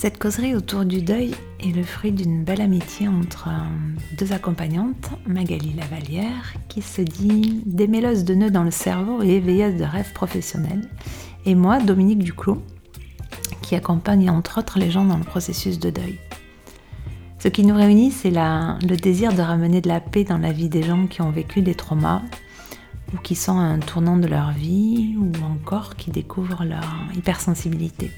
Cette causerie autour du deuil est le fruit d'une belle amitié entre euh, deux accompagnantes, Magali Lavalière, qui se dit démêleuse de nœuds dans le cerveau et éveilleuse de rêves professionnels, et moi, Dominique Duclos, qui accompagne entre autres les gens dans le processus de deuil. Ce qui nous réunit, c'est le désir de ramener de la paix dans la vie des gens qui ont vécu des traumas ou qui sont à un tournant de leur vie ou encore qui découvrent leur hypersensibilité.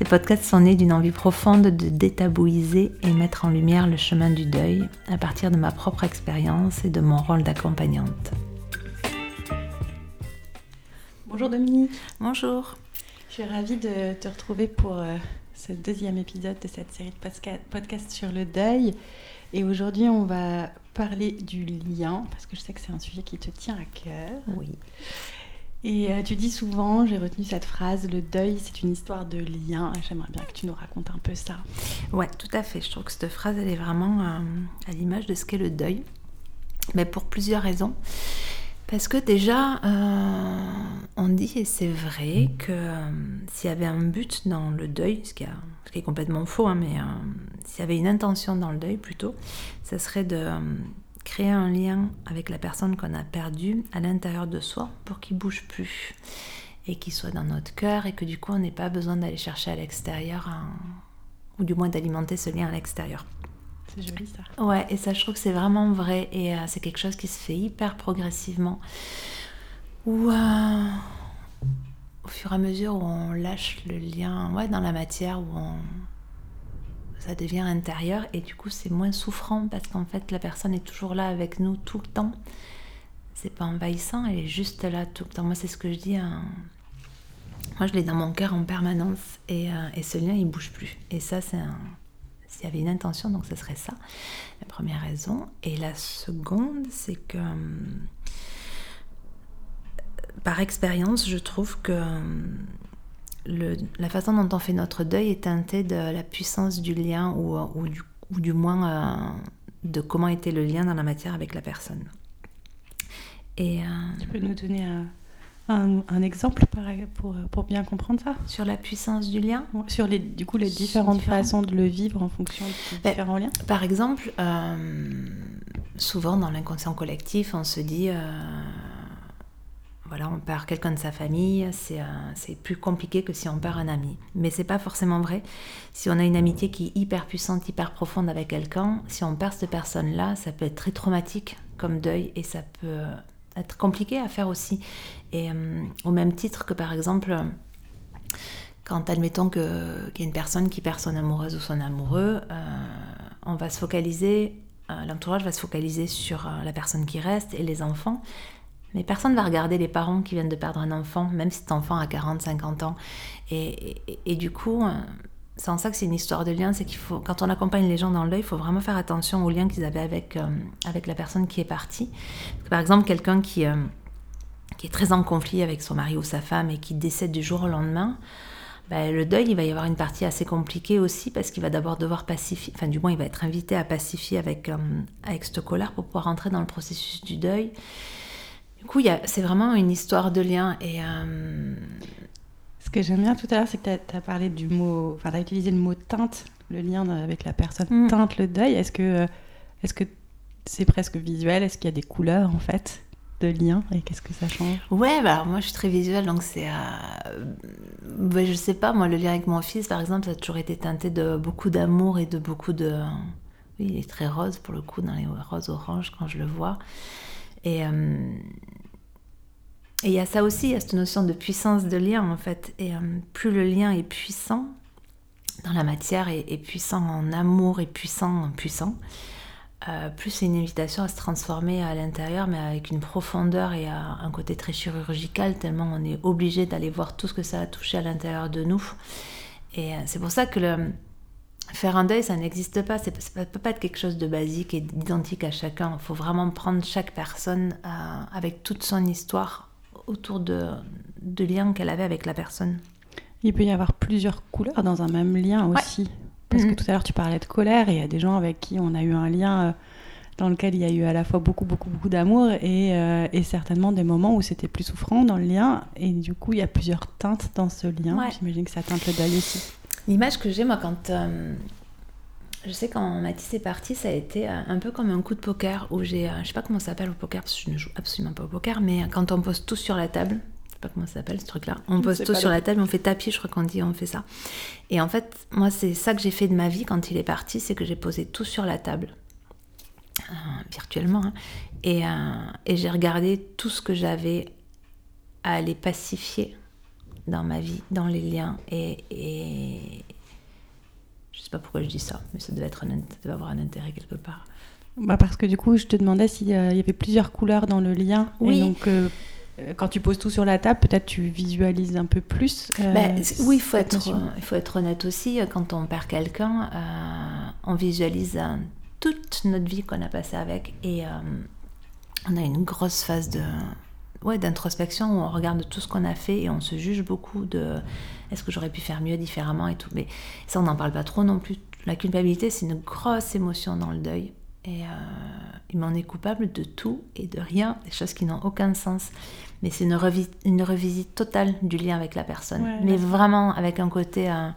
Ces podcasts sont nés d'une envie profonde de détabouiser et mettre en lumière le chemin du deuil à partir de ma propre expérience et de mon rôle d'accompagnante. Bonjour Dominique. Bonjour. Je suis ravie de te retrouver pour euh, ce deuxième épisode de cette série de podcasts sur le deuil. Et aujourd'hui, on va parler du lien, parce que je sais que c'est un sujet qui te tient à cœur. Oui. Et euh, tu dis souvent, j'ai retenu cette phrase, le deuil, c'est une histoire de lien. J'aimerais bien que tu nous racontes un peu ça. Ouais, tout à fait. Je trouve que cette phrase, elle est vraiment euh, à l'image de ce qu'est le deuil. Mais pour plusieurs raisons. Parce que déjà, euh, on dit, et c'est vrai, que s'il y avait un but dans le deuil, ce qui, est complètement faux, hein, mais s'il y avait une intention dans le deuil plutôt, ça serait de créer un lien avec la personne qu'on a perdue à l'intérieur de soi pour qu'il bouge plus et qu'il soit dans notre cœur et que du coup on n'ait pas besoin d'aller chercher à l'extérieur ou du moins d'alimenter ce lien à l'extérieur. C'est joli ça. Ouais, et ça je trouve que c'est vraiment vrai et euh, c'est quelque chose qui se fait hyper progressivement. Ou euh, au fur et à mesure où on lâche le lien ouais, dans la matière, où on, ça devient intérieur et du coup c'est moins souffrant parce qu'en fait la personne est toujours là avec nous tout le temps. C'est pas envahissant, elle est juste là tout le temps. Moi c'est ce que je dis. Moi je l'ai dans mon cœur en permanence et, euh, et, ce lien il bouge plus. Et ça c'est un... S'il y avait une intention, donc ce serait ça, la première raison. Et la seconde, c'est que euh, par expérience, je trouve que la façon dont on fait notre deuil est teintée de la puissance du lien ou, ou, du, ou du, moins euh, de comment était le lien dans la matière avec la personne. Et, euh, tu peux nous donner un, un, exemple pour, pour, bien comprendre ça? Sur la puissance du lien? Sur les, du coup les différentes façons de le vivre en fonction de ben, différents liens? Par exemple, euh, souvent dans l'inconscient collectif, on se dit on perd quelqu'un de sa famille, c'est euh, plus compliqué que si on perd un ami. Mais c'est pas forcément vrai. Si on a une amitié qui est hyper puissante, hyper profonde avec quelqu'un, si on perd cette personne-là, ça peut être très traumatique comme deuil et ça peut être compliqué à faire aussi. Et euh, au même titre que par exemple, quand admettons qu'il y a une personne qui perd son amoureuse ou son amoureux, euh, on va se focaliser, l'entourage va se focaliser sur la personne qui reste et les enfants. Mais personne ne va regarder les parents qui viennent de perdre un enfant, même si cet enfant a 40, 50 ans. Et, du coup, euh, c'est en ça que c'est une histoire de lien, c'est qu'il faut, quand on accompagne les gens dans l'œil, il faut vraiment faire attention aux liens qu'ils avaient avec, euh, avec la personne qui est partie. Par exemple, quelqu'un qui, euh, qui est très en conflit avec son mari ou sa femme et qui décède du jour au lendemain, ben, le deuil, il va y avoir une partie assez compliquée aussi parce qu'il va d'abord devoir pacifier, enfin du moins il va être invité à pacifier avec, avec cette colère pour pouvoir entrer dans le processus du deuil. Du coup, c'est vraiment une histoire de lien. Et, euh, Ce que j'aime bien tout à l'heure, c'est que tu as, parlé du mot, enfin, tu as utilisé le mot teinte, le lien avec la personne mm. teinte le deuil. Est-ce que c'est presque visuel? Est-ce qu'il y a des couleurs en fait de lien et qu'est-ce que ça change? Ouais, bah alors moi je suis très visuelle donc c'est. Euh... Bah, je sais pas, moi le lien avec mon fils par exemple, ça a toujours été teinté de beaucoup d'amour et de beaucoup de. Oui, il est très rose pour le coup, dans les roses oranges quand je le vois. Euh, et il y a ça aussi, il y a cette notion de puissance de lien en fait. Et euh, plus le lien est puissant dans la matière et, puissant en amour et puissant en puissant, euh, plus c'est une invitation à se transformer à l'intérieur, mais avec une profondeur et un côté très chirurgical, tellement on est obligé d'aller voir tout ce que ça a touché à l'intérieur de nous. Et c'est pour ça que le, Faire un deuil, ça n'existe pas. Ça ne peut pas être quelque chose de basique et d'identique à chacun. Il faut vraiment prendre chaque personne euh, avec toute son histoire autour de, de liens qu'elle avait avec la personne. Il peut y avoir plusieurs couleurs dans un même lien aussi. Parce que mm-hmm. tout à l'heure, tu parlais de colère et il y a des gens avec qui on a eu un lien euh, dans lequel il y a eu à la fois beaucoup, beaucoup, beaucoup d'amour et, euh, et, certainement des moments où c'était plus souffrant dans le lien. Et du coup, il y a plusieurs teintes dans ce lien. J'imagine que ça teinte le deuil aussi. L'image que j'ai, moi, quand. euh, je sais quand Mathis est parti, ça a été euh, un peu comme un coup de poker où j'ai. euh, je sais pas comment ça s'appelle au poker, parce que je ne joue absolument pas au poker, mais quand on pose tout sur la table, je sais pas comment ça s'appelle ce truc-là, on pose tout sur le- la table, on fait tapis, je crois qu'on dit, on fait ça. Et en fait, moi, c'est ça que j'ai fait de ma vie quand il est parti, c'est que j'ai posé tout sur la table, euh, virtuellement, hein, et, euh, et j'ai regardé tout ce que j'avais à aller pacifier dans ma vie, dans les liens. Et, et je sais pas pourquoi je dis ça, mais ça devait, être un, ça devait avoir un intérêt quelque part. Bah, parce que du coup, je te demandais s'il y avait plusieurs couleurs dans le lien. Oui. Et donc, euh, euh, quand tu poses tout sur la table, peut-être tu visualises un peu plus. euh, c'est- oui, il faut, être, euh, il faut être honnête aussi. euh, Quand on perd quelqu'un, euh, on visualise euh, toute notre vie qu'on a passée avec. Et euh, on a une grosse phase de ouais, d'introspection où on regarde tout ce qu'on a fait et on se juge beaucoup de est-ce que j'aurais pu faire mieux différemment et tout. Mais ça, on n'en parle pas trop non plus. La culpabilité, c'est une grosse émotion dans le deuil. Et euh, il m'en est coupable de tout et de rien, des choses qui n'ont aucun sens. Mais c'est une, revi- une revisite totale du lien avec la personne. Ouais, Mais ouais. vraiment avec un côté euh,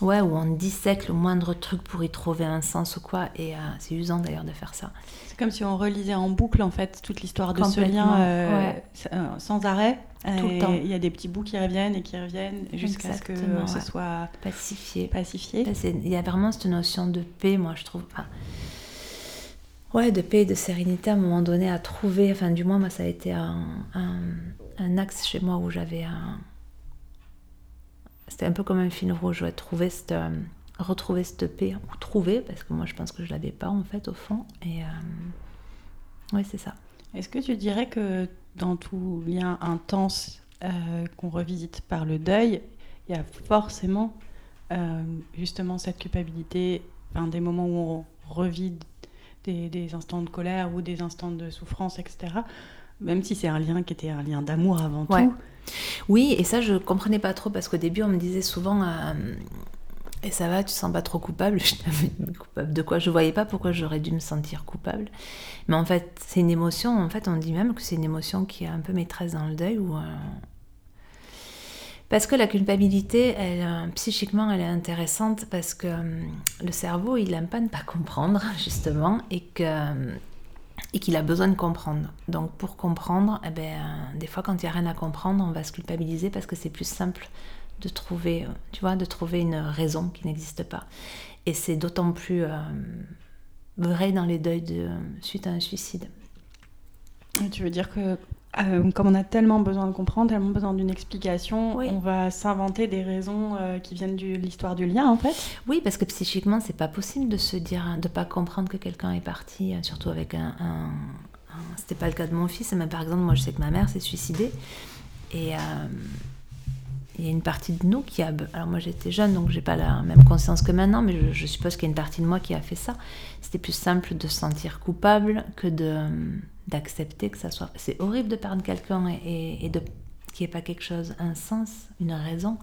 ouais, où on dissèque le moindre truc pour y trouver un sens ou quoi. Et euh, c'est usant d'ailleurs de faire ça. C'est comme si on relisait en boucle en fait toute l'histoire de ce lien euh, ouais. euh, sans arrêt. Tout le temps. Il y a des petits bouts qui reviennent et qui reviennent jusqu'à ce que ce soit Pacifié. pacifié. Il y a vraiment cette notion de paix, moi, je trouve. Enfin, ouais, de paix et de sérénité à un moment donné à trouver. Enfin, du moins, moi, ça a été un, un- un axe chez moi où j'avais un. C'était un peu comme un fil rouge, ouais, trouver cette, euh, retrouver cette paix, ou trouver, parce que moi, je pense que je l'avais pas, en fait, au fond. Et. euh, ouais, c'est ça. Est-ce que tu dirais que dans tout lien intense euh, qu'on revisite par le deuil, il y a forcément justement cette culpabilité, enfin, des moments où on revit des, des instants de colère ou des instants de souffrance, etc. Même si c'est un lien qui était un lien d'amour avant Ouais. tout. Oui, et ça, je comprenais pas trop parce qu'au début, on me disait souvent euh, Et ça va, tu te sens pas trop coupable Je coupable de quoi? Je voyais pas pourquoi j'aurais dû me sentir coupable. Mais en fait, c'est une émotion. En fait, on dit même que c'est une émotion qui est un peu maîtresse dans le deuil. Ou, euh, Parce que la culpabilité, elle, euh, psychiquement, elle est intéressante parce que le cerveau, il aime pas ne pas comprendre, justement, et que et qu'il a besoin de comprendre. Donc pour comprendre, eh ben, euh, des fois quand il n'y a rien à comprendre, on va se culpabiliser parce que c'est plus simple de trouver, euh, tu vois, de trouver une raison qui n'existe pas. Et c'est d'autant plus euh, vrai dans les deuils de, suite à un suicide. Tu veux dire que euh, comme on a tellement besoin de comprendre, tellement besoin d'une explication, Oui. on va s'inventer des raisons euh, qui viennent de l'histoire du lien en fait Oui, parce que psychiquement, c'est pas possible de se dire, de pas comprendre que quelqu'un est parti, euh, surtout avec un. un, un- C'était pas le cas de mon fils, mais par exemple, moi, je sais que ma mère s'est suicidée. Et euh, il y a une partie de nous qui a. Alors, moi, j'étais jeune, donc j'ai pas la même conscience que maintenant, mais je, je suppose qu'il y a une partie de moi qui a fait ça. C'était plus simple de se sentir coupable que de d'accepter que ça soit. C'est horrible de perdre quelqu'un et, de qu'il n'y ait pas quelque chose, un sens, une raison.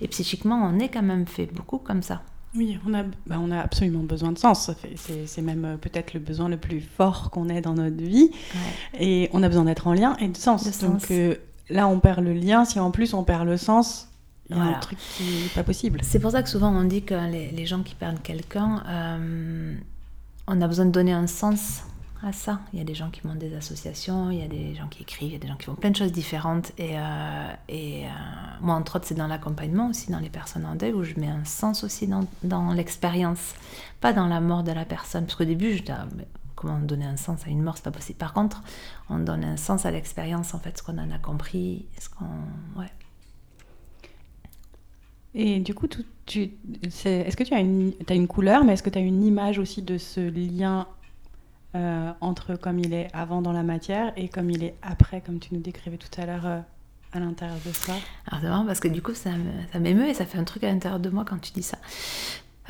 Et psychiquement, on est quand même fait beaucoup comme ça. Oui, on a, bah, on a absolument besoin de sens. C'est c'est même euh, peut-être le besoin le plus fort qu'on ait dans notre vie. Et on a besoin d'être en lien et de sens. De sens. Donc euh, là, on perd le lien. Si en plus on perd le sens, il y a Voilà. un truc qui n'est pas possible. C'est pour ça que souvent on dit que les, les gens qui perdent quelqu'un, euh, on a besoin de donner un sens à ça. Il y a des gens qui montent des associations, il y a des gens qui écrivent, il y a des gens qui font plein de choses différentes. Et, euh, et euh, moi, entre autres, c'est dans l'accompagnement aussi, dans les personnes en deuil, où je mets un sens aussi dans, dans l'expérience, pas dans la mort de la personne. Parce qu'au début, je disais, ah, mais comment donner un sens à une mort, c'est pas possible. Par contre, on donne un sens à l'expérience, en fait, ce qu'on en a compris, ce qu'on... Ouais. Et du coup, tu, c'est- est-ce que tu as une, t'as une couleur, mais est-ce que tu as une image aussi de ce lien euh, entre comme il est avant dans la matière et comme il est après, comme tu nous décrivais tout à l'heure euh, à l'intérieur de ça Alors c'est marrant parce que du coup ça me- ça m'émeut et ça fait un truc à l'intérieur de moi quand tu dis ça.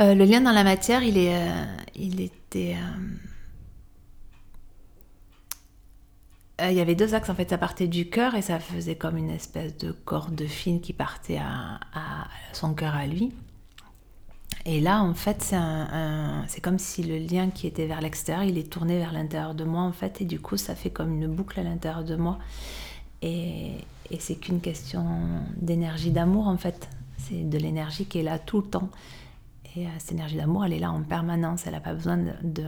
Euh, le lien dans la matière, il, était... il y avait deux axes en fait, ça partait du cœur et ça faisait comme une espèce de corde fine qui partait à, à son cœur à lui. Et là, en fait, c'est comme si le lien qui était vers l'extérieur, il est tourné vers l'intérieur de moi, en fait, et du coup, ça fait comme une boucle à l'intérieur de moi. Et, et c'est qu'une question d'énergie d'amour, en fait. C'est de l'énergie qui est là tout le temps. Et cette énergie d'amour, elle est là en permanence. Elle n'a pas besoin de,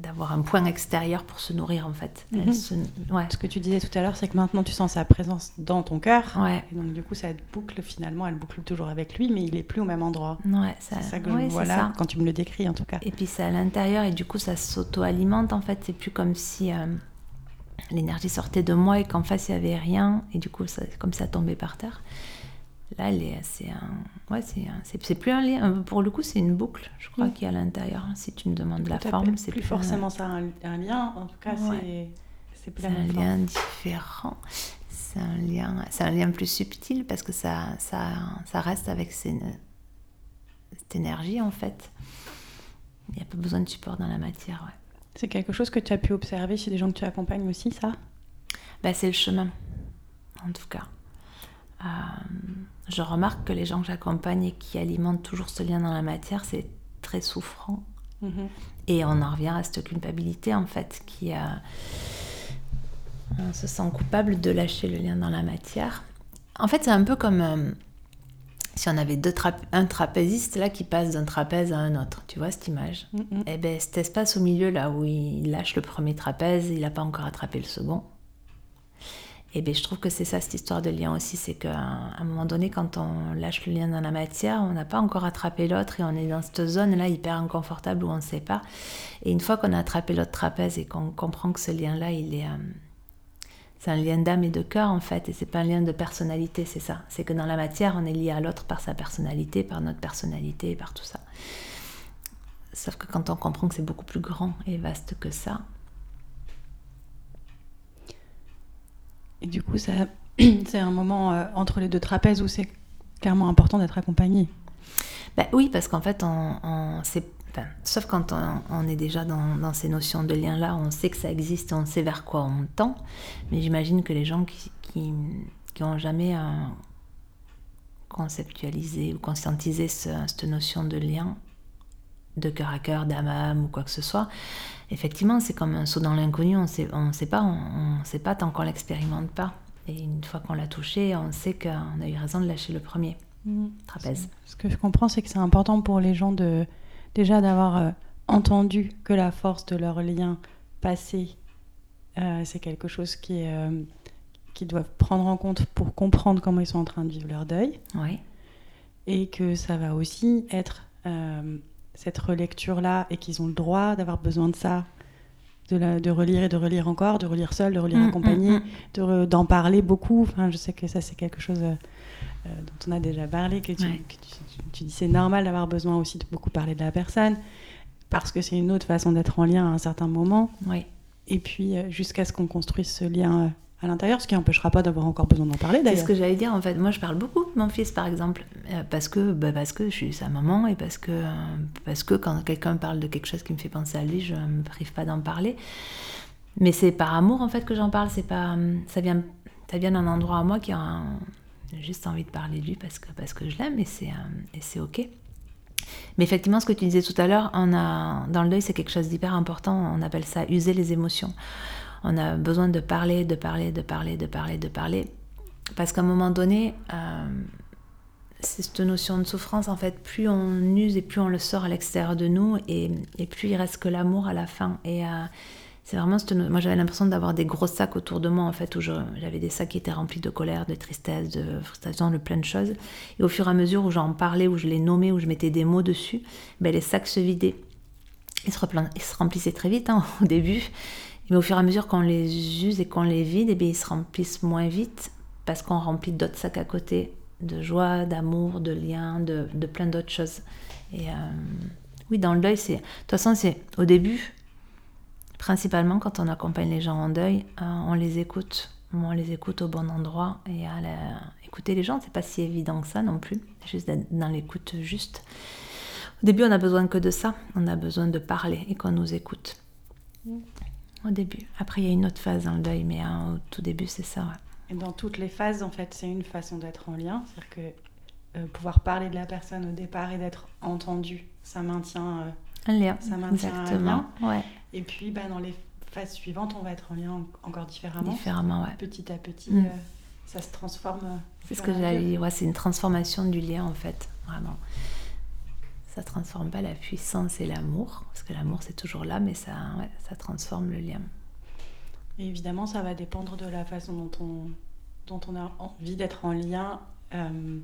d'avoir un point extérieur pour se nourrir en fait. Mhm. Ce que tu disais tout à l'heure, c'est que maintenant tu sens sa présence dans ton cœur. Ouais. Et donc du coup, ça boucle finalement, elle boucle toujours avec lui, mais il est plus au même endroit. Ouais, c'est ça que je vois là, quand tu me le décris en tout cas. Et puis c'est à l'intérieur et du coup ça s'auto-alimente en fait. C'est plus comme si euh, l'énergie sortait de moi et qu'en face il n'y avait rien et du coup comme ça tombait par terre. Là, c'est un, ouais, c'est plus un lien. Euh, pour le coup, c'est une boucle, je crois, qui est à l'intérieur. Si tu me demandes la forme, c'est plus, forcément ça un, lien. En tout cas, c'est plus un lien différent. C'est un lien, c'est un lien plus subtil parce que ça, ça, ça reste avec cette énergie en fait. Il n'y a pas besoin de support dans la matière. Ouais. C'est quelque chose que tu as pu observer chez des gens que tu accompagnes aussi, ça? Bah, C'est le chemin, en tout cas. Euh, je remarque que les gens que j'accompagne et qui alimentent toujours ce lien dans la matière, c'est très souffrant. Mhm. Et on en revient à cette culpabilité, en fait, qui a... On se sent coupable de lâcher le lien dans la matière. En fait, c'est un peu comme euh, si on avait deux un trapéziste là qui passe d'un trapèze à un autre. Tu vois cette image? Et mhm. Eh bien, cet espace au milieu là où il lâche le premier trapèze, il n'a pas encore attrapé le second. Et bien, je trouve que c'est ça, cette histoire de lien aussi, c'est qu'à un moment donné, quand on lâche le lien dans la matière, on n'a pas encore attrapé l'autre et on est dans cette zone-là hyper inconfortable où on ne sait pas. Et une fois qu'on a attrapé l'autre trapèze et qu'on comprend que ce lien-là, il est... Euh, c'est un lien d'âme et de cœur en fait, et c'est pas un lien de personnalité, c'est ça. C'est que dans la matière, on est lié à l'autre par sa personnalité, par notre personnalité, par tout ça. Sauf que quand on comprend que c'est beaucoup plus grand et vaste que ça, Et du coup, c'est un moment euh, entre les deux trapèzes où c'est clairement important d'être accompagné. Bah, oui, parce qu'en fait, sauf quand on, est déjà dans, ces notions de lien-là, on sait que ça existe, on sait vers quoi on tend. Mais j'imagine que les gens qui, qui, ont jamais euh, conceptualisé ou conscientisé cette notion de lien, de cœur à cœur, d'âme à âme ou quoi que ce soit, effectivement, c'est comme un saut dans l'inconnu, on ne sait pas, on, sait pas tant qu'on l'expérimente pas. Et une fois qu'on l'a touché, on sait qu'on a eu raison de lâcher le premier mmh. trapèze. Ce que je comprends, c'est que c'est important pour les gens de déjà d'avoir euh, entendu que la force de leur lien passé, euh, c'est quelque chose qui euh, qu'ils doivent prendre en compte pour comprendre comment ils sont en train de vivre leur deuil. Oui. Et que ça va aussi être cette relecture-là et qu'ils ont le droit d'avoir besoin de ça, de, relire et de relire encore, de relire seul, de relire en mm, compagnie, mm, d'en parler beaucoup. Enfin, je sais que ça, c'est quelque chose euh, euh, dont on a déjà parlé, que tu, tu, dis c'est normal d'avoir besoin aussi de beaucoup parler de la personne, parce que c'est une autre façon d'être en lien à un certain moment. Oui. Et puis, euh, jusqu'à ce qu'on construise ce lien à l'intérieur, ce qui n'empêchera pas d'avoir encore besoin d'en parler d'ailleurs. C'est ce que j'allais dire en fait. Moi je parle beaucoup de mon fils par exemple, euh, parce que, bah, parce que je suis sa maman et parce que, euh, parce que quand quelqu'un parle de quelque chose qui me fait penser à lui, je ne me prive pas d'en parler. Mais c'est par amour en fait que j'en parle, c'est pas, ça vient, ça vient d'un endroit à moi qui a juste envie de parler de lui parce que, parce que je l'aime et c'est, et c'est ok. Mais effectivement, ce que tu disais tout à l'heure, on a, dans le deuil, c'est quelque chose d'hyper important. On appelle ça user les émotions on a besoin de parler, de parler, de parler, de parler, de parler. Parce qu'à un moment donné, euh, c'est cette notion de souffrance, en fait, plus on use et plus on le sort à l'extérieur de nous, et, plus il reste que l'amour à la fin. Et euh, c'est vraiment Moi, j'avais l'impression d'avoir des gros sacs autour de moi, en fait, où j'avais des sacs qui étaient remplis de colère, de tristesse, de frustration, de plein de choses. Et au fur et à mesure où j'en parlais, où je les nommais, où je mettais des mots dessus, ben, les sacs se vidaient. Ils se, ils se remplissaient très vite hein, au début. Mais au fur et à mesure qu'on les use et qu'on les vide, eh ils se remplissent moins vite parce qu'on remplit d'autres sacs à côté de joie, d'amour, de lien, de, plein d'autres choses. Et euh, oui, dans le deuil, c'est. De toute façon, c'est au début, principalement quand on accompagne les gens en deuil, euh, on les écoute. On les écoute au bon endroit. Et écouter les gens, c'est pas si évident que ça non plus. Juste d'être dans l'écoute juste. Au début, on a besoin que de ça. On a besoin de parler et qu'on nous écoute. Mm au début. Après, il y a une autre phase dans le deuil, mais hein, au tout début, c'est ça. Et dans toutes les phases, en fait, c'est une façon d'être en lien. C'est-à-dire que euh, pouvoir parler de la personne au départ et d'être entendu, ça maintient euh, un lien. Ça maintient Exactement. un lien. Ouais. Et puis, bah, dans les phases suivantes, on va être en lien encore différemment. Différemment, ouais. Petit à petit. Mm. Euh, ça se transforme. euh, C'est ce que j'allais dire. Ouais, c'est une transformation du lien en fait, vraiment. Ça transforme pas la puissance et l'amour, parce que l'amour c'est toujours là, mais ça, ça transforme le lien. Évidemment, ça va dépendre de la façon dont on, dont on a envie d'être en lien euh,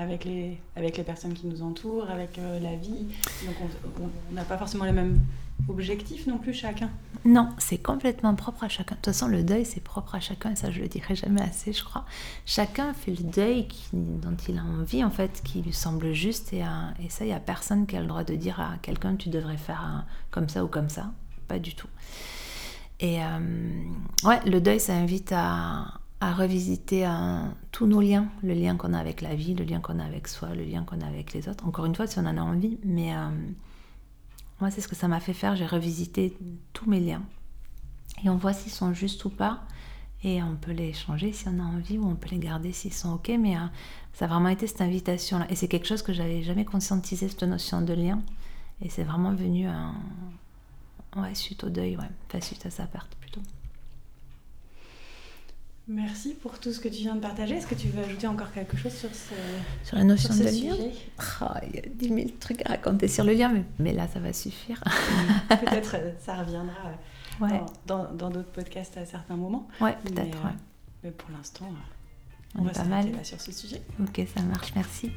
avec, les, avec les personnes qui nous entourent, avec euh, la vie. Donc on- n'a pas forcément les mêmes objectifs non plus chacun. Non, c'est complètement propre à chacun. De toute façon, le deuil, c'est propre à chacun, et ça, je le dirai jamais assez, je crois. Chacun fait le deuil dont il a envie, en fait, qui lui semble juste, et, euh, ça, il n'y a personne qui a le droit de dire à quelqu'un, tu devrais faire comme ça ou comme ça. Pas du tout. Et euh, ouais, le deuil, ça invite à, à revisiter tous nos liens, le lien qu'on a avec la vie, le lien qu'on a avec soi, le lien qu'on a avec les autres. Encore une fois, si on en a envie, mais euh, moi, c'est ce que ça m'a fait faire. J'ai revisité tous mes liens. Et on voit s'ils sont justes ou pas. Et on peut les changer si on a envie ou on peut les garder s'ils sont OK. Mais euh, ça a vraiment été cette invitation-là. Et c'est quelque chose que j'avais jamais conscientisé, cette notion de lien. Et c'est vraiment venu euh, ouais, suite au deuil, ouais. Enfin, suite à sa perte plutôt. Merci pour tout ce que tu viens de partager. Est-ce que tu veux ajouter encore quelque chose sur ce, Sur la notion sur de ce lien sujet? Ah, Il y a 10 000 trucs à raconter sur le lien, mais, mais là, ça va suffire. Peut-être euh, ça reviendra euh, Ouais, dans d'autres podcasts à certains moments. ouais Mais, peut-être. euh, ouais. Mais pour l'instant, On on, va est pas mal. là sur ce sujet. Ok, ça marche, merci.